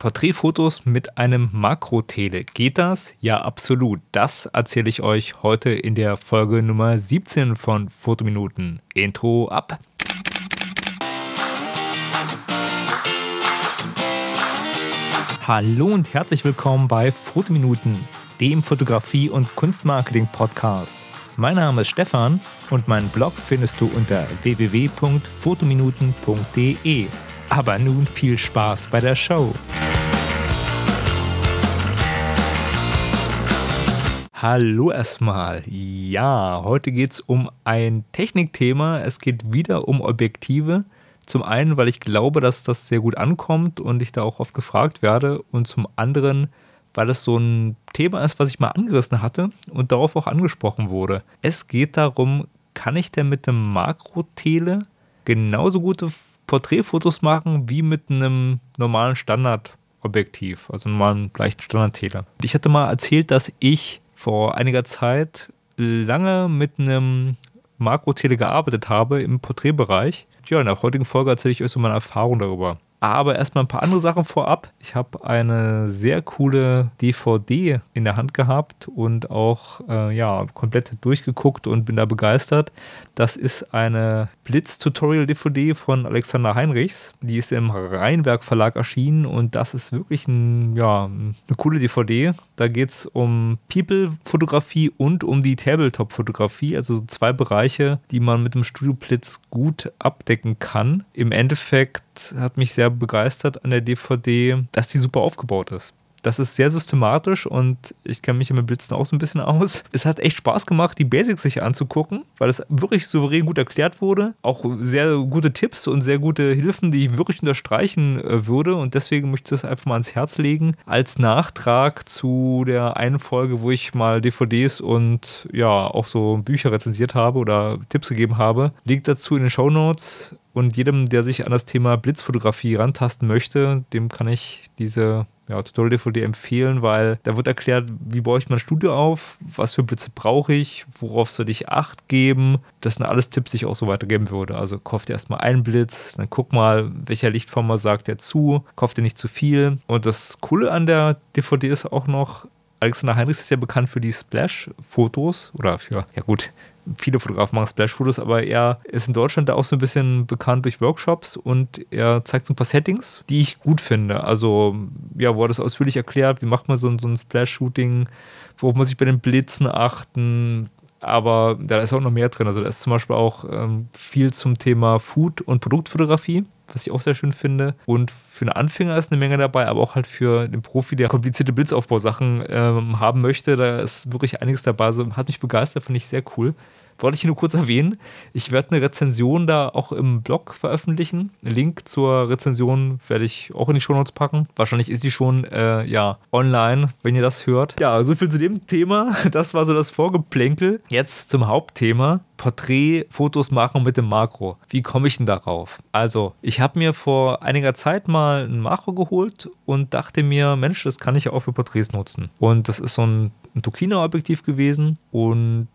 Porträtfotos mit einem Makrotele. Geht das? Ja, absolut. Das erzähle ich euch heute in der Folge Nummer 17 von Fotominuten. Intro ab. Hallo und herzlich willkommen bei Fotominuten, dem Fotografie- und Kunstmarketing-Podcast. Mein Name ist Stefan und meinen Blog findest du unter www.fotominuten.de. Aber nun viel Spaß bei der Show. Hallo erstmal. Ja, heute geht es um ein Technikthema. Es geht wieder um Objektive. Zum einen, weil ich glaube, dass das sehr gut ankommt und ich da auch oft gefragt werde. Und zum anderen, weil es so ein Thema ist, was ich mal angerissen hatte und darauf auch angesprochen wurde. Es geht darum, kann ich denn mit einem Makrotele genauso gute Porträtfotos machen wie mit einem normalen Standardobjektiv, also normalen leichten Standardtele. Ich hatte mal erzählt, dass ich vor einiger Zeit lange mit einem Makrotele gearbeitet habe im Porträtbereich. Ja, in der heutigen Folge erzähle ich euch so meine Erfahrung darüber. Aber erstmal ein paar andere Sachen vorab. Ich habe eine sehr coole DVD in der Hand gehabt und auch äh, ja, komplett durchgeguckt und bin da begeistert. Das ist eine Blitz-Tutorial-DVD von Alexander Heinrichs. Die ist im Rheinwerk Verlag erschienen und das ist wirklich ein, ja, eine coole DVD. Da geht es um People-Fotografie und um die Tabletop-Fotografie, also zwei Bereiche, die man mit dem Studio Blitz gut abdecken kann. Im Endeffekt hat mich sehr begeistert an der DVD, dass die super aufgebaut ist. Das ist sehr systematisch und ich kenne mich mit Blitzen auch so ein bisschen aus. Es hat echt Spaß gemacht, die Basics sich anzugucken, weil es wirklich souverän gut erklärt wurde. Auch sehr gute Tipps und sehr gute Hilfen, die ich wirklich unterstreichen äh, würde. Und deswegen möchte ich das einfach mal ans Herz legen. Als Nachtrag zu der einen Folge, wo ich mal DVDs und ja, auch so Bücher rezensiert habe oder Tipps gegeben habe. Liegt dazu in den Show Notes. Und jedem, der sich an das Thema Blitzfotografie rantasten möchte, dem kann ich diese ja, Tutorial-DVD empfehlen, weil da wird erklärt, wie baue ich mein Studio auf, was für Blitze brauche ich, worauf soll ich Acht geben. Das sind alles Tipps, die ich auch so weitergeben würde. Also kauft ihr erstmal einen Blitz, dann guck mal, welcher Lichtformer sagt er zu, kauft ihr nicht zu viel. Und das Coole an der DVD ist auch noch, Alexander Heinrichs ist ja bekannt für die Splash-Fotos oder für, ja gut, viele Fotografen machen Splash-Fotos, aber er ist in Deutschland da auch so ein bisschen bekannt durch Workshops und er zeigt so ein paar Settings, die ich gut finde. Also, ja, wo er das ausführlich erklärt, wie macht man so ein, so ein Splash-Shooting, worauf muss ich bei den Blitzen achten, aber da ist auch noch mehr drin. Also da ist zum Beispiel auch ähm, viel zum Thema Food- und Produktfotografie, was ich auch sehr schön finde. Und für einen Anfänger ist eine Menge dabei, aber auch halt für den Profi, der komplizierte Blitzaufbausachen ähm, haben möchte, da ist wirklich einiges dabei. Also hat mich begeistert, finde ich sehr cool wollte ich nur kurz erwähnen. Ich werde eine Rezension da auch im Blog veröffentlichen. Ein Link zur Rezension werde ich auch in die Shownotes packen. Wahrscheinlich ist die schon äh, ja online, wenn ihr das hört. Ja, so viel zu dem Thema. Das war so das Vorgeplänkel. Jetzt zum Hauptthema. Porträtfotos machen mit dem Makro. Wie komme ich denn darauf? Also, ich habe mir vor einiger Zeit mal ein Makro geholt und dachte mir, Mensch, das kann ich ja auch für Porträts nutzen. Und das ist so ein, ein Tokina-Objektiv gewesen und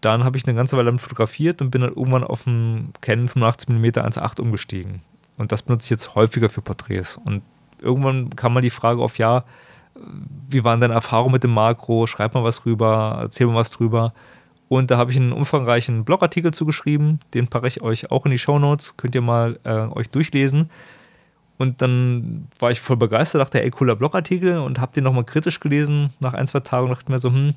dann habe ich eine ganze Weile damit fotografiert und bin dann irgendwann auf einen Canon 85mm 1.8 umgestiegen. Und das benutze ich jetzt häufiger für Porträts. Und irgendwann kam mal die Frage auf, ja, wie waren deine Erfahrungen mit dem Makro? Schreib mal was drüber, erzähl mal was drüber. Und da habe ich einen umfangreichen Blogartikel zugeschrieben, den packe ich euch auch in die Show Notes, könnt ihr mal äh, euch durchlesen. Und dann war ich voll begeistert, dachte, ey, cooler Blogartikel. Und habe den nochmal kritisch gelesen. Nach ein, zwei Tagen dachte mir so, hm,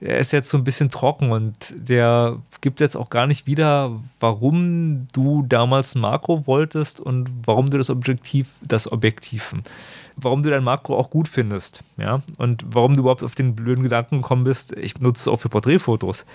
er ist jetzt so ein bisschen trocken. Und der gibt jetzt auch gar nicht wieder, warum du damals Makro wolltest und warum du das Objektiv, das Objektiv, warum du dein Makro auch gut findest, ja, und warum du überhaupt auf den blöden Gedanken gekommen bist, ich nutze es auch für Porträtfotos.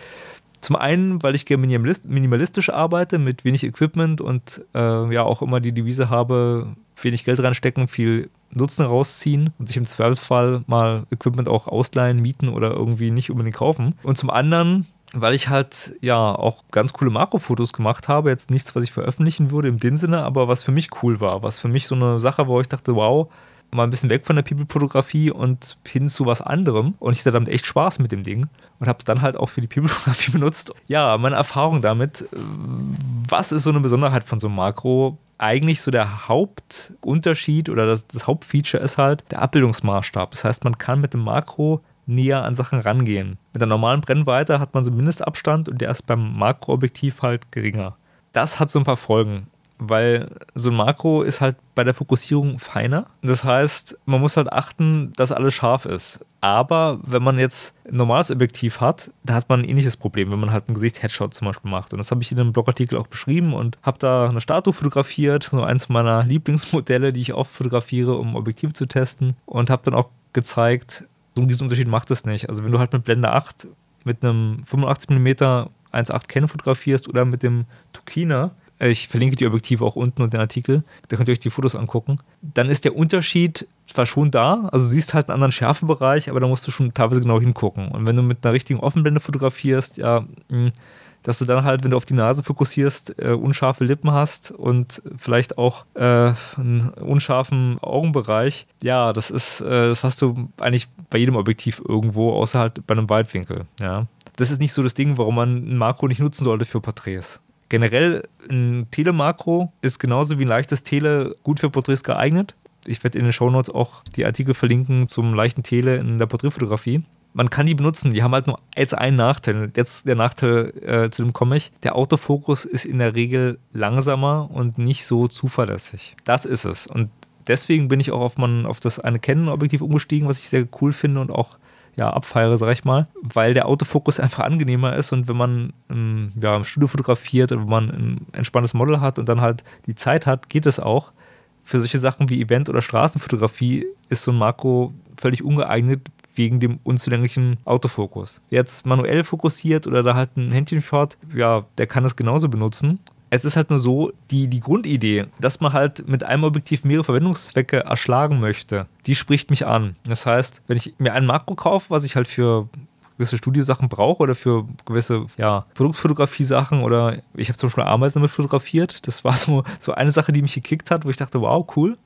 Zum einen, weil ich gerne minimalistisch arbeite, mit wenig Equipment und äh, ja auch immer die Devise habe, wenig Geld reinstecken, viel Nutzen rausziehen und sich im Zweifelsfall mal Equipment auch ausleihen, mieten oder irgendwie nicht unbedingt kaufen. Und zum anderen, weil ich halt ja auch ganz coole Makrofotos gemacht habe. Jetzt nichts, was ich veröffentlichen würde im Sinne, aber was für mich cool war. Was für mich so eine Sache, wo ich dachte, wow, mal ein bisschen weg von der People-Fotografie und hin zu was anderem. Und ich hatte damit echt Spaß mit dem Ding und habe es dann halt auch für die People-Fotografie benutzt. Ja, meine Erfahrung damit, was ist so eine Besonderheit von so einem Makro? eigentlich so der Hauptunterschied oder das, das Hauptfeature ist halt der Abbildungsmaßstab. Das heißt, man kann mit dem Makro näher an Sachen rangehen. Mit der normalen Brennweite hat man so einen Mindestabstand und der ist beim Makroobjektiv halt geringer. Das hat so ein paar Folgen weil so ein Makro ist halt bei der Fokussierung feiner. Das heißt, man muss halt achten, dass alles scharf ist. Aber wenn man jetzt ein normales Objektiv hat, da hat man ein ähnliches Problem, wenn man halt ein Gesicht-Headshot zum Beispiel macht. Und das habe ich in einem Blogartikel auch beschrieben und habe da eine Statue fotografiert, so eins meiner Lieblingsmodelle, die ich oft fotografiere, um Objektive zu testen. Und habe dann auch gezeigt, so diesen Unterschied macht es nicht. Also wenn du halt mit Blende 8 mit einem 85 mm 1.8 Canon fotografierst oder mit dem Tukina, ich verlinke die Objektive auch unten und den Artikel, da könnt ihr euch die Fotos angucken. Dann ist der Unterschied zwar schon da, also du siehst halt einen anderen Schärfebereich, aber da musst du schon teilweise genau hingucken. Und wenn du mit einer richtigen Offenblende fotografierst, ja, hm, dass du dann halt, wenn du auf die Nase fokussierst, äh, unscharfe Lippen hast und vielleicht auch äh, einen unscharfen Augenbereich, ja, das ist, äh, das hast du eigentlich bei jedem Objektiv irgendwo, außer halt bei einem Weitwinkel, ja. Das ist nicht so das Ding, warum man ein Makro nicht nutzen sollte für Porträts. Generell ein Telemakro ist genauso wie ein leichtes Tele gut für Porträts geeignet. Ich werde in den Shownotes auch die Artikel verlinken zum leichten Tele in der Porträtfotografie. Man kann die benutzen, die haben halt nur jetzt einen Nachteil. Jetzt der Nachteil, äh, zu dem komme ich. Der Autofokus ist in der Regel langsamer und nicht so zuverlässig. Das ist es. Und deswegen bin ich auch auf, man, auf das eine Canon-Objektiv umgestiegen, was ich sehr cool finde und auch ja, abfeiere, sag ich mal, weil der Autofokus einfach angenehmer ist und wenn man ähm, ja, im Studio fotografiert und wenn man ein entspanntes Model hat und dann halt die Zeit hat, geht es auch. Für solche Sachen wie Event- oder Straßenfotografie ist so ein Makro völlig ungeeignet wegen dem unzulänglichen Autofokus. Jetzt manuell fokussiert oder da halt ein Händchen fährt, ja, der kann es genauso benutzen es ist halt nur so, die, die Grundidee, dass man halt mit einem Objektiv mehrere Verwendungszwecke erschlagen möchte, die spricht mich an. Das heißt, wenn ich mir ein Makro kaufe, was ich halt für gewisse Studiosachen brauche oder für gewisse ja, Produktfotografie-Sachen oder ich habe zum Beispiel Ameisen damit fotografiert. Das war so, so eine Sache, die mich gekickt hat, wo ich dachte, wow, cool.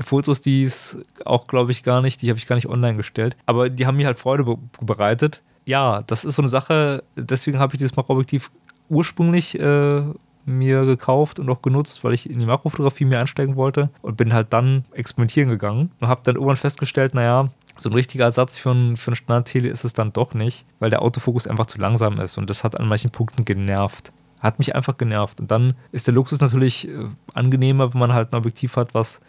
Fotos, die ist auch, glaube ich, gar nicht, die habe ich gar nicht online gestellt. Aber die haben mir halt Freude bereitet. Ja, das ist so eine Sache, deswegen habe ich dieses Makroobjektiv ursprünglich äh, mir gekauft und auch genutzt, weil ich in die Makrofotografie mir einsteigen wollte und bin halt dann experimentieren gegangen und habe dann irgendwann festgestellt, naja, so ein richtiger Ersatz für ein, für ein Standard-Tele ist es dann doch nicht, weil der Autofokus einfach zu langsam ist und das hat an manchen Punkten genervt. Hat mich einfach genervt. Und dann ist der Luxus natürlich äh, angenehmer, wenn man halt ein Objektiv hat, was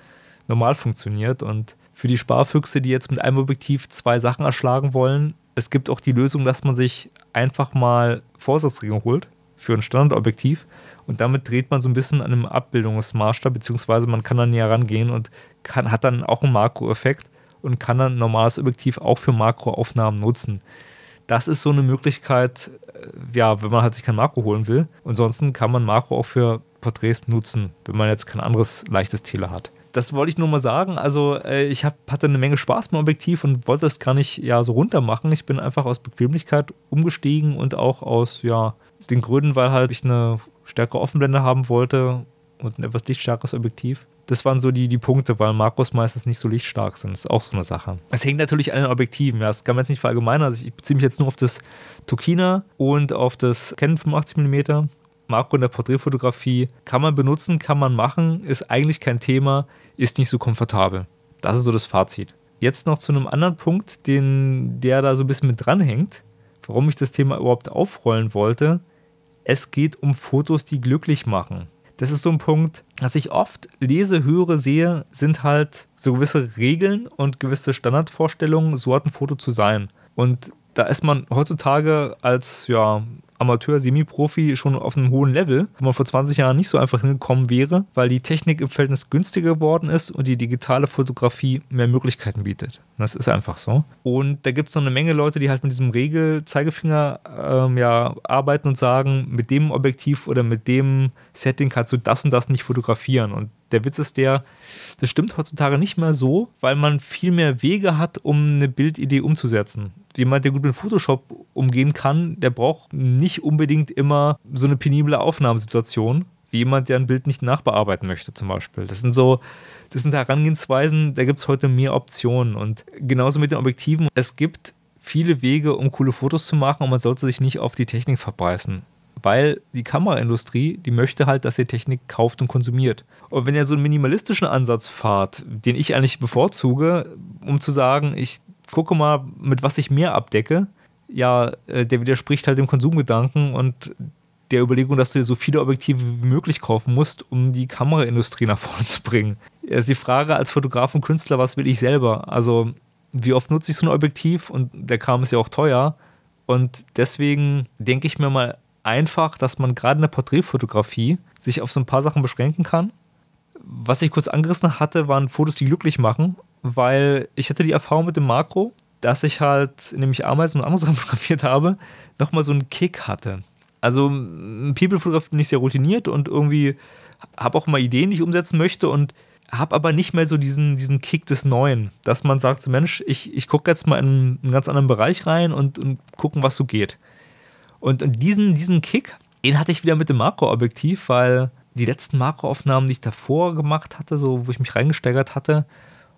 normal funktioniert. Und für die Sparfüchse, die jetzt mit einem Objektiv zwei Sachen erschlagen wollen, es gibt auch die Lösung, dass man sich einfach mal Vorsatzregeln holt für ein Standardobjektiv und damit dreht man so ein bisschen an einem Abbildungsmaßstab, beziehungsweise man kann dann näher rangehen und kann, hat dann auch einen Makroeffekt und kann dann ein normales Objektiv auch für Makroaufnahmen nutzen. Das ist so eine Möglichkeit, äh, ja, wenn man halt sich kein Makro holen will. Ansonsten kann man Makro auch für Porträts nutzen, wenn man jetzt kein anderes leichtes Tele hat. Das wollte ich nur mal sagen. Also, äh, ich hab, hatte eine Menge Spaß mit dem Objektiv und wollte das gar nicht ja, so runter machen. Ich bin einfach aus Bequemlichkeit umgestiegen und auch aus ja, den Gründen, weil halt ich eine stärkere Offenblende haben wollte und ein etwas lichtstarkes Objektiv. Das waren so die, die Punkte, weil Makros meistens nicht so lichtstark sind. Das ist auch so eine Sache. Es hängt natürlich an den Objektiven. Ja, das kann man jetzt nicht verallgemeinern. Also ich beziehe mich jetzt nur auf das Tokina und auf das Canon 85mm. Makro in der Porträtfotografie kann man benutzen, kann man machen, ist eigentlich kein Thema, ist nicht so komfortabel. Das ist so das Fazit. Jetzt noch zu einem anderen Punkt, den, der da so ein bisschen mit dranhängt, warum ich das Thema überhaupt aufrollen wollte es geht um Fotos, die glücklich machen. Das ist so ein Punkt, was ich oft lese, höre, sehe, sind halt so gewisse Regeln und gewisse Standardvorstellungen, so hat ein Foto zu sein. Und da ist man heutzutage als ja, Amateur, Semi-Profi schon auf einem hohen Level, wo man vor 20 Jahren nicht so einfach hingekommen wäre, weil die Technik im Verhältnis günstiger geworden ist und die digitale Fotografie mehr Möglichkeiten bietet. Das ist einfach so. Und da gibt es noch eine Menge Leute, die halt mit diesem Regel-Zeigefinger ähm, ja, arbeiten und sagen, mit dem Objektiv oder mit dem Setting kannst du das und das nicht fotografieren. Und der Witz ist der, das stimmt heutzutage nicht mehr so, weil man viel mehr Wege hat, um eine Bildidee umzusetzen. Jemand, der gut mit Photoshop umgehen kann, der braucht nicht unbedingt immer so eine penible Aufnahmesituation, wie jemand, der ein Bild nicht nachbearbeiten möchte, zum Beispiel. Das sind so, das sind Herangehensweisen, da gibt es heute mehr Optionen. Und genauso mit den Objektiven. Es gibt viele Wege, um coole Fotos zu machen und man sollte sich nicht auf die Technik verbeißen weil die Kameraindustrie, die möchte halt, dass ihr Technik kauft und konsumiert. Und wenn ihr so einen minimalistischen Ansatz fahrt, den ich eigentlich bevorzuge, um zu sagen, ich gucke mal, mit was ich mehr abdecke, ja, äh, der widerspricht halt dem Konsumgedanken und der Überlegung, dass du dir so viele Objektive wie möglich kaufen musst, um die Kameraindustrie nach vorne zu bringen. Es ist die Frage als Fotograf und Künstler, was will ich selber? Also, wie oft nutze ich so ein Objektiv? Und der Kram ist ja auch teuer. Und deswegen denke ich mir mal einfach, dass man gerade in der Porträtfotografie sich auf so ein paar Sachen beschränken kann. Was ich kurz angerissen hatte, waren Fotos, die glücklich machen, weil ich hatte die Erfahrung mit dem Makro, dass ich halt, indem ich Ameisen und andere Sachen fotografiert habe, nochmal so einen Kick hatte. Also People-Fotograf bin ich sehr routiniert und irgendwie habe auch mal Ideen, die ich umsetzen möchte und habe aber nicht mehr so diesen, diesen Kick des Neuen, dass man sagt, so Mensch, ich, ich gucke jetzt mal in einen ganz anderen Bereich rein und, und gucken, was so geht. Und, diesen, diesen Kick, den hatte ich wieder mit dem Makroobjektiv, weil die letzten Makroaufnahmen, die ich davor gemacht hatte, so wo ich mich reingesteigert hatte,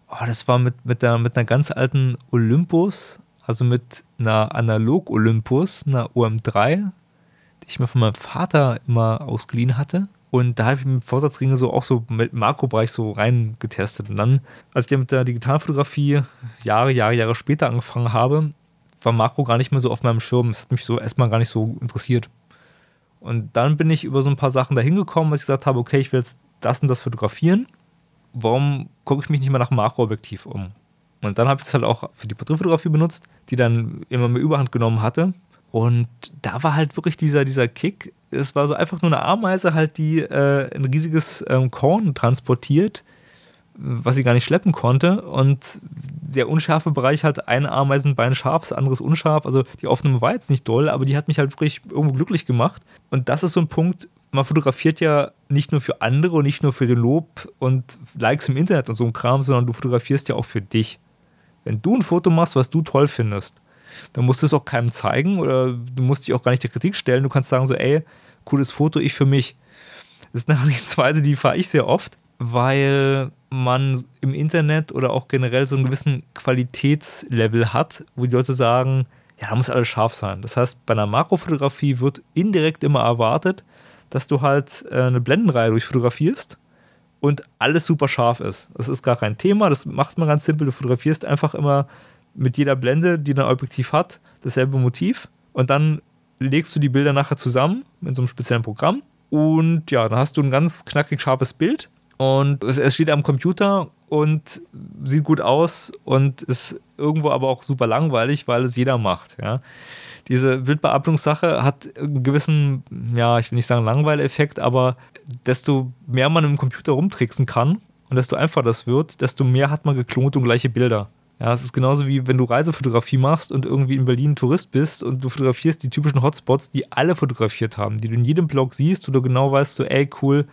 oh, das war mit, mit, der, mit einer ganz alten Olympus, also mit einer Analog-Olympus, einer OM3, die ich mir von meinem Vater immer ausgeliehen hatte. Und da habe ich mit Vorsatzringe so auch so mit Makrobereich so rein getestet. Und dann, als ich mit der Digitalfotografie Jahre, Jahre, Jahre später angefangen habe, war Makro gar nicht mehr so auf meinem Schirm. Es hat mich so erstmal gar nicht so interessiert. Und dann bin ich über so ein paar Sachen dahin gekommen, dass ich gesagt habe, okay, ich will jetzt das und das fotografieren. Warum gucke ich mich nicht mal nach Makroobjektiv um? Und dann habe ich es halt auch für die Porträtfotografie benutzt, die dann immer mehr Überhand genommen hatte. Und da war halt wirklich dieser, dieser Kick. Es war so einfach nur eine Ameise, halt, die äh, ein riesiges ähm, Korn transportiert, was sie gar nicht schleppen konnte. Und der unscharfe Bereich hat ein Ameisenbein scharf, das andere ist unscharf. Also die Aufnahme war jetzt nicht doll, aber die hat mich halt wirklich irgendwo glücklich gemacht. Und das ist so ein Punkt, man fotografiert ja nicht nur für andere und nicht nur für den Lob und Likes im Internet und so ein Kram, sondern du fotografierst ja auch für dich. Wenn du ein Foto machst, was du toll findest, dann musst du es auch keinem zeigen oder du musst dich auch gar nicht der Kritik stellen. Du kannst sagen so, ey, cooles Foto, ich für mich. Das ist eine Herangehensweise, die fahre ich sehr oft, weil man im Internet oder auch generell so einen gewissen Qualitätslevel hat, wo die Leute sagen, ja, da muss alles scharf sein. Das heißt, bei einer Makrofotografie wird indirekt immer erwartet, dass du halt äh, eine Blendenreihe durchfotografierst und alles super scharf ist. Das ist gar kein Thema, das macht man ganz simpel. Du fotografierst einfach immer mit jeder Blende, die ein Objektiv hat, dasselbe Motiv. Und dann legst du die Bilder nachher zusammen in so einem speziellen Programm. Und ja, dann hast du ein ganz knackig scharfes Bild. Und es steht am Computer und sieht gut aus und ist irgendwo aber auch super langweilig, weil es jeder macht. Ja. Diese Bildbearbeitungssache hat einen gewissen, ja, ich will nicht sagen Langweileffekt, aber desto mehr man im Computer rumtricksen kann und desto einfacher das wird, desto mehr hat man geklont und gleiche Bilder. Ja, es ist genauso wie wenn du Reisefotografie machst und irgendwie in Berlin Tourist bist und du fotografierst die typischen Hotspots, die alle fotografiert haben, die du in jedem Blog siehst, wo du genau weißt, so, ey, cool,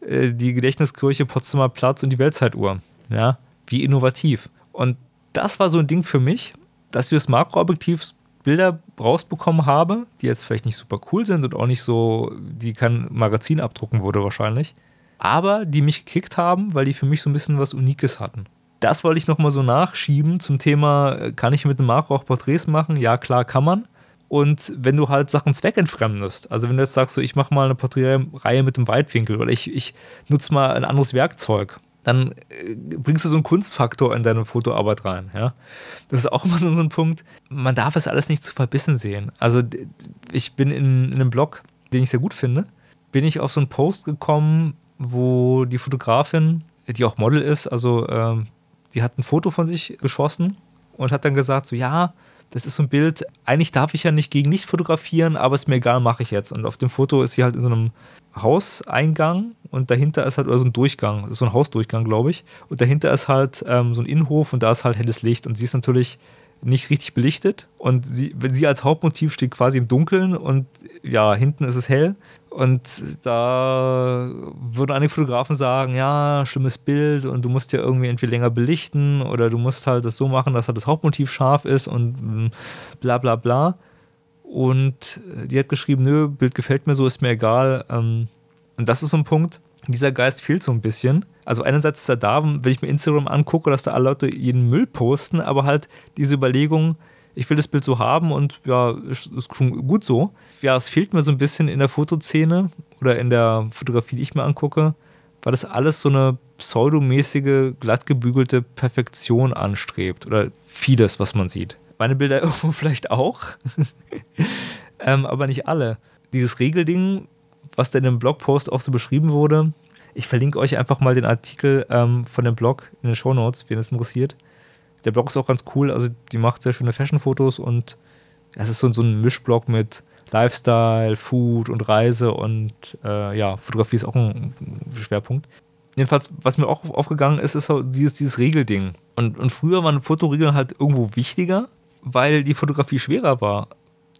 die Gedächtniskirche, Potsdamer Platz und die Weltzeituhr. Ja, wie innovativ. Und das war so ein Ding für mich, dass ich das Makroobjektiv Bilder rausbekommen habe, die jetzt vielleicht nicht super cool sind und auch nicht so, die kein Magazin abdrucken würde wahrscheinlich, aber die mich gekickt haben, weil die für mich so ein bisschen was Unikes hatten das wollte ich nochmal so nachschieben zum Thema, kann ich mit einem Makro auch Porträts machen? Ja, klar, kann man. Und wenn du halt Sachen zweckentfremdest, also wenn du jetzt sagst, so, ich mache mal eine Porträtreihe mit dem Weitwinkel oder ich, ich nutze mal ein anderes Werkzeug, dann äh, bringst du so einen Kunstfaktor in deine Fotoarbeit rein. Ja? Das ist auch immer so, ein Punkt. Man darf es alles nicht zu verbissen sehen. Also ich bin in, in einem Blog, den ich sehr gut finde, bin ich auf so einen Post gekommen, wo die Fotografin, die auch Model ist, also ähm, die hat ein Foto von sich geschossen und hat dann gesagt, so ja, das ist so ein Bild, eigentlich darf ich ja nicht gegen nicht fotografieren, aber ist mir egal, mache ich jetzt. Und auf dem Foto ist sie halt in so einem Hauseingang und dahinter ist halt oder so ein Durchgang, das ist so ein Hausdurchgang, glaube ich. Und dahinter ist halt ähm, so ein Innenhof und da ist halt helles Licht und sie ist natürlich nicht richtig belichtet und sie, sie als Hauptmotiv steht quasi im Dunkeln und ja, hinten ist es hell und da würden einige Fotografen sagen, ja, schlimmes Bild und du musst ja irgendwie entweder länger belichten oder du musst halt das so machen, dass halt das Hauptmotiv scharf ist und mm, bla bla bla. Und die hat geschrieben, nö, Bild gefällt mir so, ist mir egal. Ähm, und das ist so ein Punkt, dieser Geist fehlt so ein bisschen. Also einerseits ist er da, wenn ich mir Instagram angucke, dass da alle Leute jeden Müll posten, aber halt diese Überlegung, ich will das Bild so haben und ja, ist, ist schon gut so. Ja, es fehlt mir so ein bisschen in der Fotoszene oder in der Fotografie, die ich mir angucke, weil das alles so eine pseudomäßige, glattgebügelte Perfektion anstrebt oder vieles, was man sieht. Meine Bilder irgendwo vielleicht auch, ähm, aber nicht alle. Dieses Regelding, was da in dem Blogpost auch so beschrieben wurde, ich verlinke euch einfach mal den Artikel ähm, von dem Blog in den Show Notes, wen es interessiert. Der Blog ist auch ganz cool, also die macht sehr schöne Fashion-Fotos und es ist so, so ein Mischblog mit Lifestyle, Food und Reise und äh, ja, Fotografie ist auch ein Schwerpunkt. Jedenfalls, was mir auch aufgegangen ist, ist dieses, dieses Regelding. Und, und früher waren Fotoregeln halt irgendwo wichtiger, weil die Fotografie schwerer war.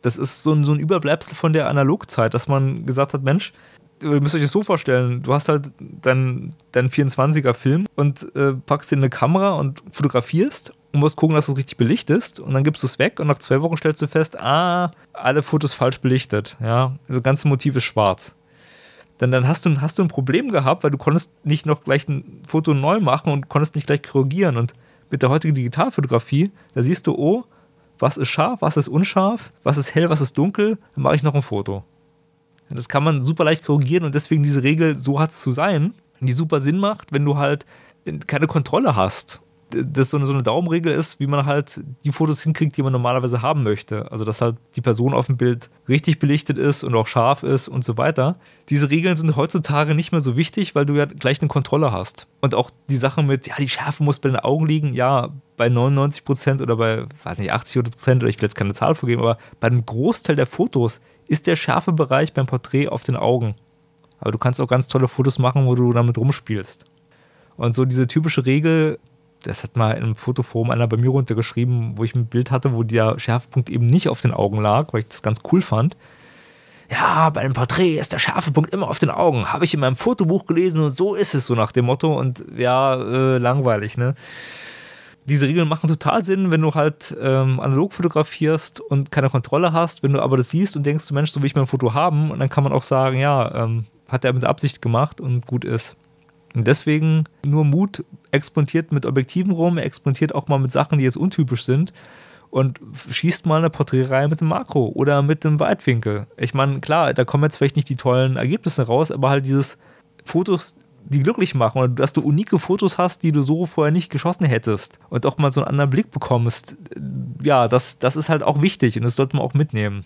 Das ist so ein, so ein Überbleibsel von der Analogzeit, dass man gesagt hat, Mensch, ihr müsst euch das so vorstellen, du hast halt deinen dein 24er Film und äh, packst in eine Kamera und fotografierst und musst gucken, dass du es richtig belichtest und dann gibst du es weg und nach zwei Wochen stellst du fest, ah, alle Fotos falsch belichtet, ja, das ganze Motiv ist schwarz. Dann, dann hast, du, hast du ein Problem gehabt, weil du konntest nicht noch gleich ein Foto neu machen und konntest nicht gleich korrigieren und mit der heutigen Digitalfotografie, da siehst du, oh, was ist scharf, was ist unscharf, was ist hell, was ist dunkel, dann mache ich noch ein Foto. Das kann man super leicht korrigieren und deswegen diese Regel, so hat es zu sein, die super Sinn macht, wenn du halt keine Kontrolle hast. Das so eine, so eine Daumenregel ist, wie man halt die Fotos hinkriegt, die man normalerweise haben möchte. Also, dass halt die Person auf dem Bild richtig belichtet ist und auch scharf ist und so weiter. Diese Regeln sind heutzutage nicht mehr so wichtig, weil du ja gleich eine Kontrolle hast. Und auch die Sache mit, ja, die Schärfe muss bei den Augen liegen, ja, bei 99 Prozent oder bei, weiß nicht, 80 Prozent oder ich will jetzt keine Zahl vorgeben, aber bei einem Großteil der Fotos ist der scharfe Bereich beim Porträt auf den Augen. Aber du kannst auch ganz tolle Fotos machen, wo du damit rumspielst. Und so diese typische Regel, das hat mal in einem Fotoforum einer bei mir runtergeschrieben, wo ich ein Bild hatte, wo der Schärfepunkt eben nicht auf den Augen lag, weil ich das ganz cool fand. Ja, bei einem Porträt ist der Schärfepunkt immer auf den Augen. Habe ich in meinem Fotobuch gelesen und so ist es so nach dem Motto. Und ja, äh, langweilig, ne? Diese Regeln machen total Sinn, wenn du halt ähm, analog fotografierst und keine Kontrolle hast. Wenn du aber das siehst und denkst, Mensch, so will ich mein Foto haben, und dann kann man auch sagen, ja, ähm, hat er mit Absicht gemacht und gut ist. Und deswegen nur Mut exponentiert mit Objektiven rum, exponentiert auch mal mit Sachen, die jetzt untypisch sind und schießt mal eine Porträtreihe mit dem Makro oder mit dem Weitwinkel. Ich meine, klar, da kommen jetzt vielleicht nicht die tollen Ergebnisse raus, aber halt dieses Fotos die glücklich machen oder dass du unique Fotos hast, die du so vorher nicht geschossen hättest und auch mal so einen anderen Blick bekommst. Ja, das, das ist halt auch wichtig und das sollte man auch mitnehmen.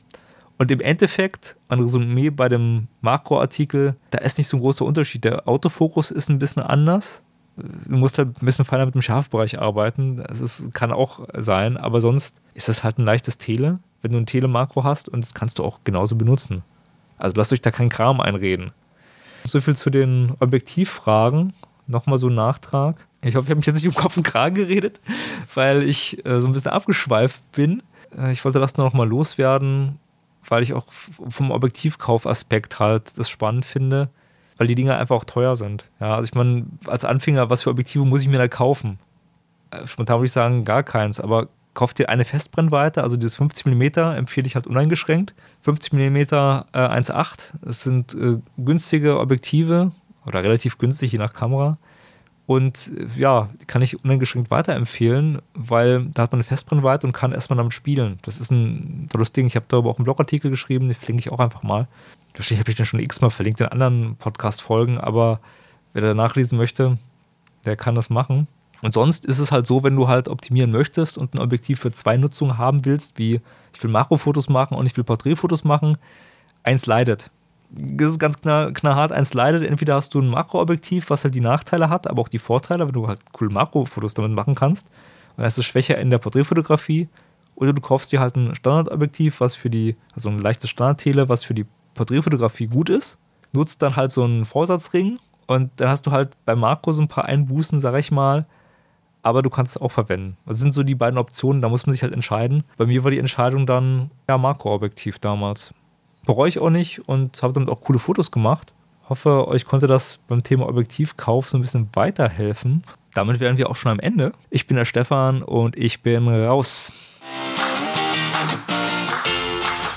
Und im Endeffekt, ein Resümee bei dem Makroartikel, da ist nicht so ein großer Unterschied. Der Autofokus ist ein bisschen anders. Du musst halt ein bisschen feiner mit dem Scharfbereich arbeiten. Das ist, kann auch sein, aber sonst ist das halt ein leichtes Tele, wenn du ein Telemakro hast und das kannst du auch genauso benutzen. Also lasst euch da keinen Kram einreden. So viel zu den Objektivfragen. Nochmal so ein Nachtrag. Ich hoffe, ich habe mich jetzt nicht um Kopf und Kragen geredet, weil ich äh, so ein bisschen abgeschweift bin. Äh, ich wollte das nur noch mal loswerden, weil ich auch vom Objektivkaufaspekt halt das spannend finde, weil die Dinge einfach auch teuer sind. Ja, also ich meine, als Anfänger, was für Objektive muss ich mir da kaufen? Äh, spontan würde ich sagen, gar keins, aber kauft dir eine Festbrennweite, also dieses 50 mm empfehle ich halt uneingeschränkt. 50 mm äh, 1.8, das sind äh, günstige Objektive oder relativ günstig, je nach Kamera. Und äh, ja, kann ich uneingeschränkt weiterempfehlen, weil da hat man eine Festbrennweite und kann erstmal damit spielen. Das ist ein tolles Ding. Ich habe darüber auch einen Blogartikel geschrieben, den verlinke ich auch einfach mal. Wahrscheinlich habe ich den schon x-mal verlinkt in anderen Podcast-Folgen, aber wer da nachlesen möchte, der kann das machen. Und sonst ist es halt so, wenn du halt optimieren möchtest und ein Objektiv für zwei Nutzungen haben willst, wie ich will Makrofotos machen und ich will Porträtfotos machen, eins leidet. Das ist ganz knall, knallhart, eins leidet. Entweder hast du ein Makroobjektiv, was halt die Nachteile hat, aber auch die Vorteile, wenn du halt cool Makrofotos damit machen kannst. Und dann ist es schwächer in der Porträtfotografie. Oder du kaufst dir halt ein Standardobjektiv, was für die, also ein leichtes Standardtele, was für die Porträtfotografie gut ist. Nutzt dann halt so einen Vorsatzring und dann hast du halt bei Makro so ein paar Einbußen, sag ich mal, aber du kannst es auch verwenden. Das sind so die beiden Optionen, da muss man sich halt entscheiden. Bei mir war die Entscheidung dann ja Makroobjektiv damals. Bereue ich auch nicht und habe damit auch coole Fotos gemacht. Hoffe, euch konnte das beim Thema Objektivkauf so ein bisschen weiterhelfen. Damit wären wir auch schon am Ende. Ich bin der Stefan und ich bin raus.